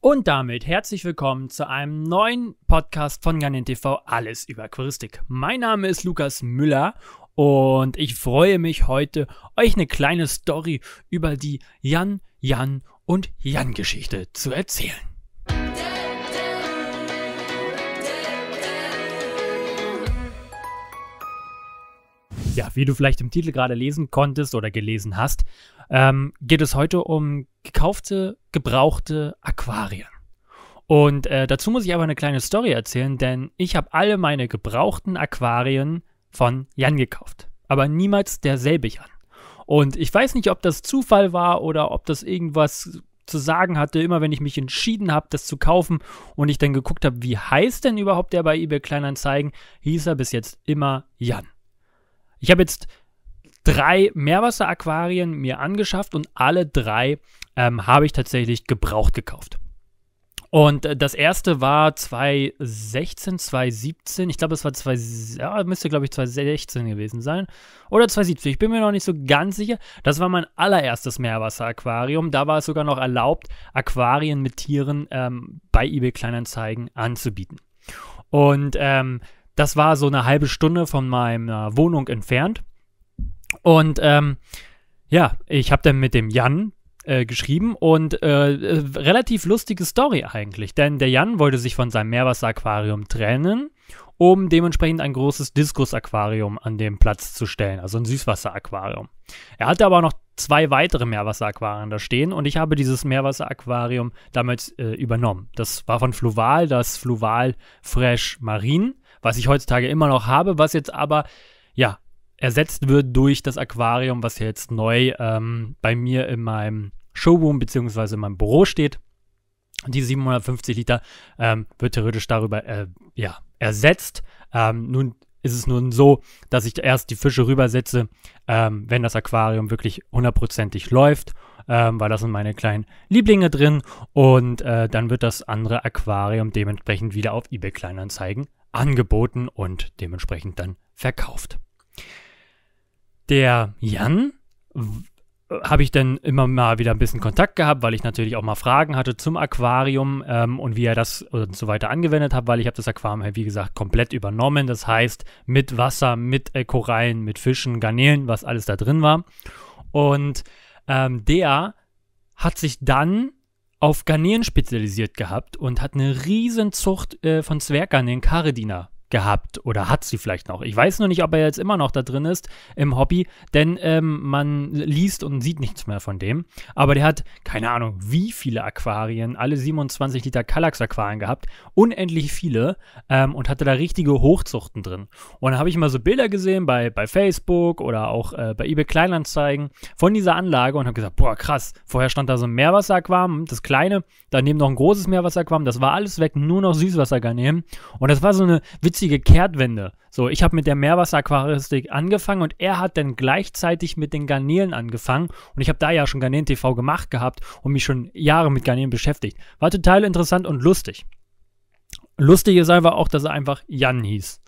Und damit herzlich willkommen zu einem neuen Podcast von Garnin TV Alles über Aquaristik. Mein Name ist Lukas Müller und ich freue mich heute, euch eine kleine Story über die Jan, Jan und Jan Geschichte zu erzählen. Ja, wie du vielleicht im Titel gerade lesen konntest oder gelesen hast, ähm, geht es heute um gekaufte, gebrauchte Aquarien. Und äh, dazu muss ich aber eine kleine Story erzählen, denn ich habe alle meine gebrauchten Aquarien von Jan gekauft. Aber niemals derselbe Jan. Und ich weiß nicht, ob das Zufall war oder ob das irgendwas zu sagen hatte, immer wenn ich mich entschieden habe, das zu kaufen und ich dann geguckt habe, wie heißt denn überhaupt der bei eBay Kleinanzeigen, hieß er bis jetzt immer Jan. Ich habe jetzt drei Meerwasseraquarien mir angeschafft und alle drei ähm, habe ich tatsächlich gebraucht gekauft. Und äh, das erste war 2016, 2017. Ich glaube, es war 20, ja, müsste glaube ich 2016 gewesen sein. Oder 2017. Ich bin mir noch nicht so ganz sicher. Das war mein allererstes Meerwasseraquarium. Da war es sogar noch erlaubt, Aquarien mit Tieren ähm, bei eBay Kleinanzeigen anzubieten. Und ähm, das war so eine halbe Stunde von meiner Wohnung entfernt. Und ähm, ja, ich habe dann mit dem Jan äh, geschrieben und äh, äh, relativ lustige Story eigentlich, denn der Jan wollte sich von seinem Meerwasseraquarium trennen, um dementsprechend ein großes Diskusaquarium an dem Platz zu stellen, also ein Süßwasseraquarium. Er hatte aber noch zwei weitere Meerwasseraquarien da stehen und ich habe dieses Meerwasseraquarium damals äh, übernommen. Das war von Fluval, das Fluval Fresh Marine was ich heutzutage immer noch habe, was jetzt aber, ja, ersetzt wird durch das Aquarium, was jetzt neu ähm, bei mir in meinem Showroom bzw. in meinem Büro steht. Die 750 Liter ähm, wird theoretisch darüber äh, ja, ersetzt. Ähm, nun ist es nun so, dass ich erst die Fische rübersetze, ähm, wenn das Aquarium wirklich hundertprozentig läuft, ähm, weil da sind meine kleinen Lieblinge drin und äh, dann wird das andere Aquarium dementsprechend wieder auf eBay Kleinanzeigen angeboten und dementsprechend dann verkauft. Der Jan habe ich dann immer mal wieder ein bisschen Kontakt gehabt, weil ich natürlich auch mal Fragen hatte zum Aquarium ähm, und wie er das und so weiter angewendet hat, weil ich habe das Aquarium, wie gesagt, komplett übernommen. Das heißt, mit Wasser, mit äh, Korallen, mit Fischen, Garnelen, was alles da drin war. Und ähm, der hat sich dann auf Garnelen spezialisiert gehabt und hat eine riesen Zucht äh, von Zwerggarnelen Karediner gehabt oder hat sie vielleicht noch. Ich weiß nur nicht, ob er jetzt immer noch da drin ist im Hobby, denn ähm, man liest und sieht nichts mehr von dem. Aber der hat keine Ahnung, wie viele Aquarien, alle 27 Liter Kallax-Aquarien gehabt, unendlich viele ähm, und hatte da richtige Hochzuchten drin. Und dann habe ich immer so Bilder gesehen bei, bei Facebook oder auch äh, bei eBay Kleinanzeigen von dieser Anlage und habe gesagt, boah krass, vorher stand da so ein Meerwasseraquarium, das kleine, daneben noch ein großes Meerwasseraquarium, das war alles weg, nur noch Süßwassergarnelen. Und das war so eine witzige witzige Kehrtwende. So, ich habe mit der Meerwasseraquaristik angefangen und er hat dann gleichzeitig mit den Garnelen angefangen. Und ich habe da ja schon Garnelen TV gemacht gehabt und mich schon Jahre mit Garnelen beschäftigt. War total interessant und lustig. Lustig ist einfach auch, dass er einfach Jan hieß.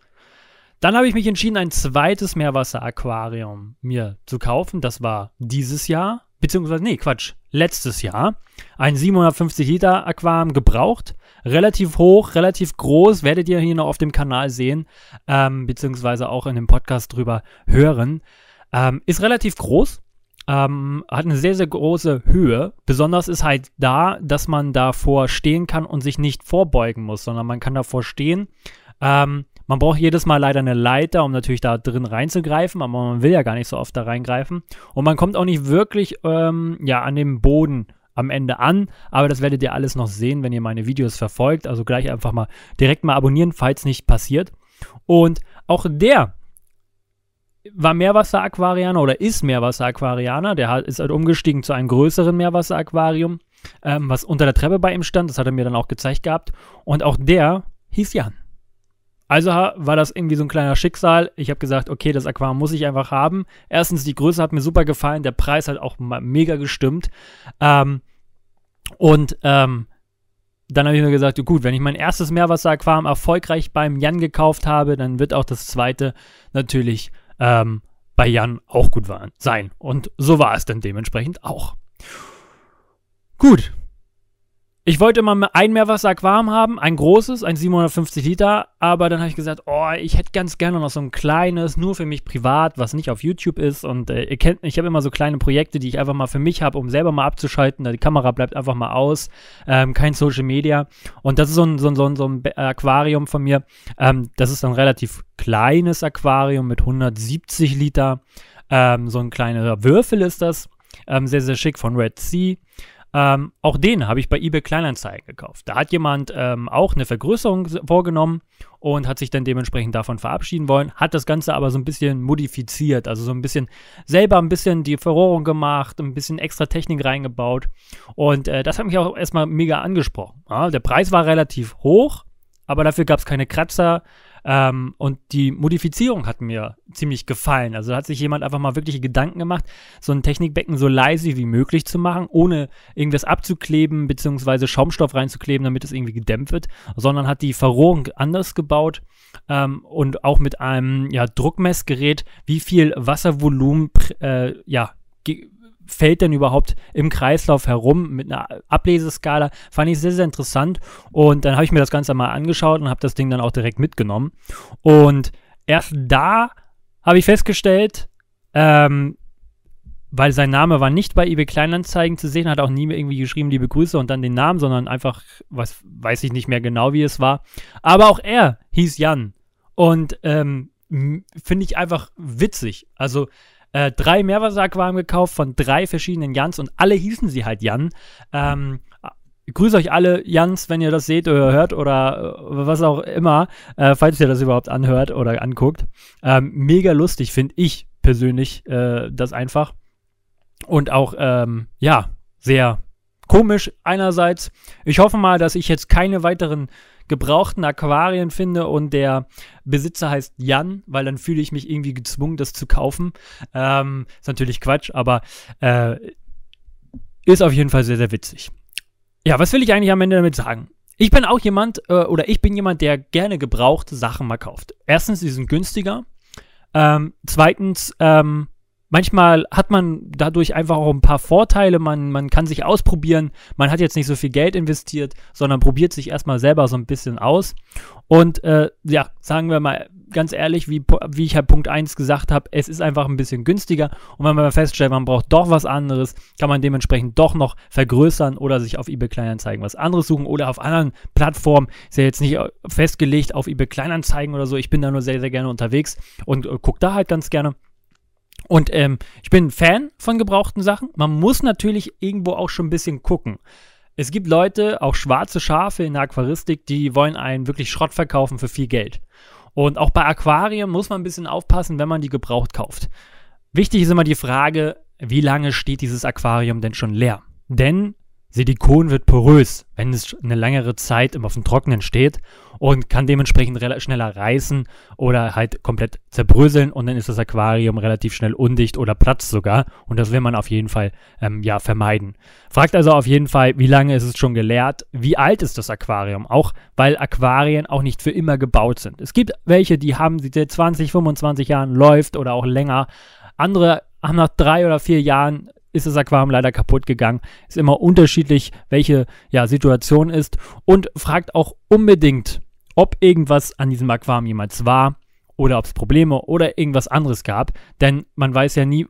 Dann habe ich mich entschieden, ein zweites Meerwasseraquarium mir zu kaufen. Das war dieses Jahr, beziehungsweise, nee, Quatsch, letztes Jahr. Ein 750 Liter Aquarium gebraucht relativ hoch, relativ groß, werdet ihr hier noch auf dem Kanal sehen, ähm, beziehungsweise auch in dem Podcast drüber hören. Ähm, ist relativ groß, ähm, hat eine sehr, sehr große Höhe. Besonders ist halt da, dass man davor stehen kann und sich nicht vorbeugen muss, sondern man kann davor stehen. Ähm, man braucht jedes Mal leider eine Leiter, um natürlich da drin reinzugreifen, aber man will ja gar nicht so oft da reingreifen. Und man kommt auch nicht wirklich ähm, ja, an dem Boden am Ende an. Aber das werdet ihr alles noch sehen, wenn ihr meine Videos verfolgt. Also gleich einfach mal direkt mal abonnieren, falls nicht passiert. Und auch der war Meerwasseraquarianer oder ist Meerwasseraquarianer. Der ist halt umgestiegen zu einem größeren Meerwasseraquarium, ähm, was unter der Treppe bei ihm stand. Das hat er mir dann auch gezeigt gehabt. Und auch der hieß Jan. Also war das irgendwie so ein kleiner Schicksal. Ich habe gesagt, okay, das Aquarium muss ich einfach haben. Erstens, die Größe hat mir super gefallen, der Preis hat auch mega gestimmt. Ähm, und ähm, dann habe ich mir gesagt, gut, wenn ich mein erstes Meerwasseraquarium erfolgreich beim Jan gekauft habe, dann wird auch das zweite natürlich ähm, bei Jan auch gut sein. Und so war es dann dementsprechend auch. Gut. Ich wollte immer ein Meerwasser-Aquarium haben, ein großes, ein 750 Liter, aber dann habe ich gesagt, oh, ich hätte ganz gerne noch so ein kleines, nur für mich privat, was nicht auf YouTube ist. Und äh, ihr kennt, ich habe immer so kleine Projekte, die ich einfach mal für mich habe, um selber mal abzuschalten. Die Kamera bleibt einfach mal aus, ähm, kein Social Media. Und das ist so ein, so ein, so ein, so ein Aquarium von mir. Ähm, das ist ein relativ kleines Aquarium mit 170 Liter. Ähm, so ein kleiner Würfel ist das. Ähm, sehr, sehr schick von Red Sea. Ähm, auch den habe ich bei eBay Kleinanzeigen gekauft. Da hat jemand ähm, auch eine Vergrößerung vorgenommen und hat sich dann dementsprechend davon verabschieden wollen, hat das Ganze aber so ein bisschen modifiziert, also so ein bisschen selber ein bisschen die Verrohrung gemacht, ein bisschen extra Technik reingebaut und äh, das hat mich auch erstmal mega angesprochen. Ja, der Preis war relativ hoch, aber dafür gab es keine Kratzer, ähm, und die Modifizierung hat mir ziemlich gefallen. Also da hat sich jemand einfach mal wirklich Gedanken gemacht, so ein Technikbecken so leise wie möglich zu machen, ohne irgendwas abzukleben bzw. Schaumstoff reinzukleben, damit es irgendwie gedämpft wird, sondern hat die Verrohrung anders gebaut ähm, und auch mit einem ja, Druckmessgerät, wie viel Wasservolumen äh, ja, fällt denn überhaupt im Kreislauf herum mit einer Ableseskala. Fand ich sehr, sehr interessant. Und dann habe ich mir das Ganze mal angeschaut und habe das Ding dann auch direkt mitgenommen. Und erst da habe ich festgestellt, ähm, weil sein Name war nicht bei eBay Kleinanzeigen zu sehen, hat auch nie irgendwie geschrieben, liebe Grüße und dann den Namen, sondern einfach, was weiß ich nicht mehr genau, wie es war. Aber auch er hieß Jan. Und ähm, finde ich einfach witzig. Also äh, drei Meerwasseraquarien gekauft von drei verschiedenen Jans und alle hießen sie halt Jan. Ähm, ich grüße euch alle, Jans, wenn ihr das seht oder hört oder äh, was auch immer, äh, falls ihr das überhaupt anhört oder anguckt. Ähm, mega lustig, finde ich persönlich äh, das einfach. Und auch, ähm, ja, sehr komisch einerseits. Ich hoffe mal, dass ich jetzt keine weiteren gebrauchten Aquarien finde und der Besitzer heißt Jan, weil dann fühle ich mich irgendwie gezwungen, das zu kaufen. Ähm, ist natürlich Quatsch, aber äh, ist auf jeden Fall sehr, sehr witzig. Ja, was will ich eigentlich am Ende damit sagen? Ich bin auch jemand, äh, oder ich bin jemand, der gerne gebrauchte Sachen mal kauft. Erstens, sie sind günstiger. Ähm, zweitens, ähm, manchmal hat man dadurch einfach auch ein paar Vorteile. Man, man kann sich ausprobieren. Man hat jetzt nicht so viel Geld investiert, sondern probiert sich erstmal selber so ein bisschen aus. Und äh, ja, sagen wir mal ganz ehrlich, wie, wie ich halt Punkt 1 gesagt habe, es ist einfach ein bisschen günstiger. Und wenn man feststellt, man braucht doch was anderes, kann man dementsprechend doch noch vergrößern oder sich auf eBay Kleinanzeigen was anderes suchen oder auf anderen Plattformen. Ist ja jetzt nicht festgelegt auf eBay Kleinanzeigen oder so. Ich bin da nur sehr, sehr gerne unterwegs und äh, gucke da halt ganz gerne. Und ähm, ich bin Fan von gebrauchten Sachen. Man muss natürlich irgendwo auch schon ein bisschen gucken. Es gibt Leute, auch schwarze Schafe in der Aquaristik, die wollen einen wirklich Schrott verkaufen für viel Geld. Und auch bei Aquarien muss man ein bisschen aufpassen, wenn man die gebraucht kauft. Wichtig ist immer die Frage, wie lange steht dieses Aquarium denn schon leer? Denn Silikon wird porös, wenn es eine längere Zeit immer auf dem Trockenen steht und kann dementsprechend schneller reißen oder halt komplett zerbröseln und dann ist das Aquarium relativ schnell undicht oder platzt sogar und das will man auf jeden Fall ähm, ja vermeiden. Fragt also auf jeden Fall, wie lange ist es schon geleert, wie alt ist das Aquarium, auch weil Aquarien auch nicht für immer gebaut sind. Es gibt welche, die haben sie seit 20, 25 Jahren läuft oder auch länger. Andere haben nach drei oder vier Jahren ist das Aquarium leider kaputt gegangen. Ist immer unterschiedlich, welche ja, Situation ist. Und fragt auch unbedingt, ob irgendwas an diesem Aquarium jemals war oder ob es Probleme oder irgendwas anderes gab. Denn man weiß ja nie,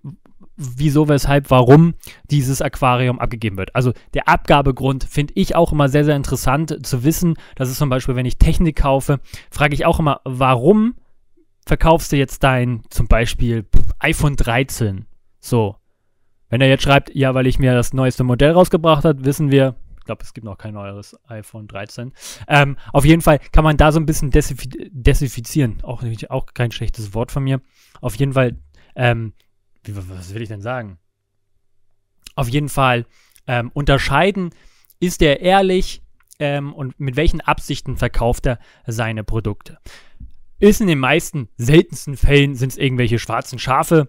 wieso, weshalb, warum dieses Aquarium abgegeben wird. Also der Abgabegrund finde ich auch immer sehr, sehr interessant zu wissen. Das ist zum Beispiel, wenn ich Technik kaufe, frage ich auch immer, warum verkaufst du jetzt dein zum Beispiel iPhone 13? So, wenn er jetzt schreibt, ja, weil ich mir das neueste Modell rausgebracht habe, wissen wir, ich glaube, es gibt noch kein neueres iPhone 13. Ähm, auf jeden Fall kann man da so ein bisschen desinfizieren. Auch, auch kein schlechtes Wort von mir. Auf jeden Fall, ähm, wie, was will ich denn sagen? Auf jeden Fall ähm, unterscheiden, ist er ehrlich ähm, und mit welchen Absichten verkauft er seine Produkte. Ist in den meisten seltensten Fällen sind es irgendwelche schwarzen Schafe,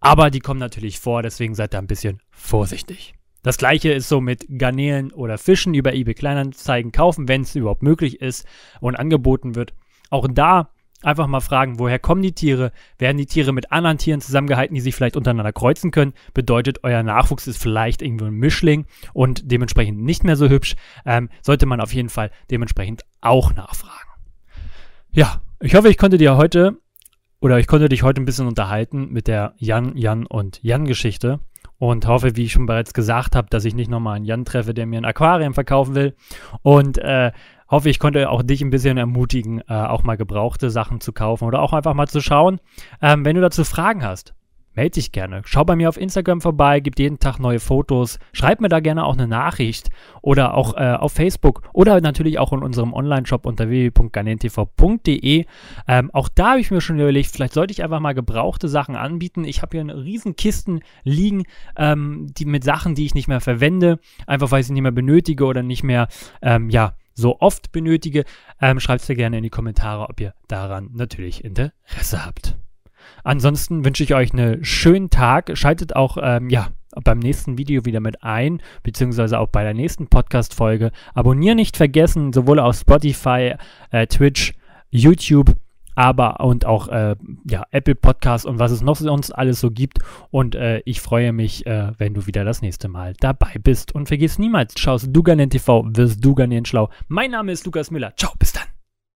aber die kommen natürlich vor, deswegen seid da ein bisschen vorsichtig. Das gleiche ist so mit Garnelen oder Fischen über eBay Kleinanzeigen kaufen, wenn es überhaupt möglich ist und angeboten wird. Auch da Einfach mal fragen, woher kommen die Tiere? Werden die Tiere mit anderen Tieren zusammengehalten, die sich vielleicht untereinander kreuzen können? Bedeutet, euer Nachwuchs ist vielleicht irgendwo ein Mischling und dementsprechend nicht mehr so hübsch. Ähm, sollte man auf jeden Fall dementsprechend auch nachfragen. Ja, ich hoffe, ich konnte dir heute oder ich konnte dich heute ein bisschen unterhalten mit der Jan, Jan und Jan-Geschichte und hoffe, wie ich schon bereits gesagt habe, dass ich nicht nochmal einen Jan treffe, der mir ein Aquarium verkaufen will. Und äh, hoffe, ich konnte auch dich ein bisschen ermutigen, äh, auch mal gebrauchte Sachen zu kaufen oder auch einfach mal zu schauen. Ähm, wenn du dazu Fragen hast, melde dich gerne. Schau bei mir auf Instagram vorbei, gibt jeden Tag neue Fotos. Schreib mir da gerne auch eine Nachricht oder auch äh, auf Facebook oder natürlich auch in unserem Online-Shop unter www.ganentv.de. Ähm, auch da habe ich mir schon überlegt, vielleicht sollte ich einfach mal gebrauchte Sachen anbieten. Ich habe hier eine riesen Kisten liegen, ähm, die mit Sachen, die ich nicht mehr verwende, einfach weil ich sie nicht mehr benötige oder nicht mehr, ähm, ja, so oft benötige. Ähm, Schreibt es mir gerne in die Kommentare, ob ihr daran natürlich Interesse habt. Ansonsten wünsche ich euch einen schönen Tag. Schaltet auch, ähm, ja, beim nächsten Video wieder mit ein, beziehungsweise auch bei der nächsten Podcast-Folge. Abonnieren nicht vergessen, sowohl auf Spotify, äh, Twitch, YouTube, aber und auch äh, ja, Apple Podcasts und was es noch sonst alles so gibt. Und äh, ich freue mich, äh, wenn du wieder das nächste Mal dabei bist. Und vergiss niemals, schaust du Duganen TV, wirst du Duganen schlau. Mein Name ist Lukas Müller. Ciao, bis dann.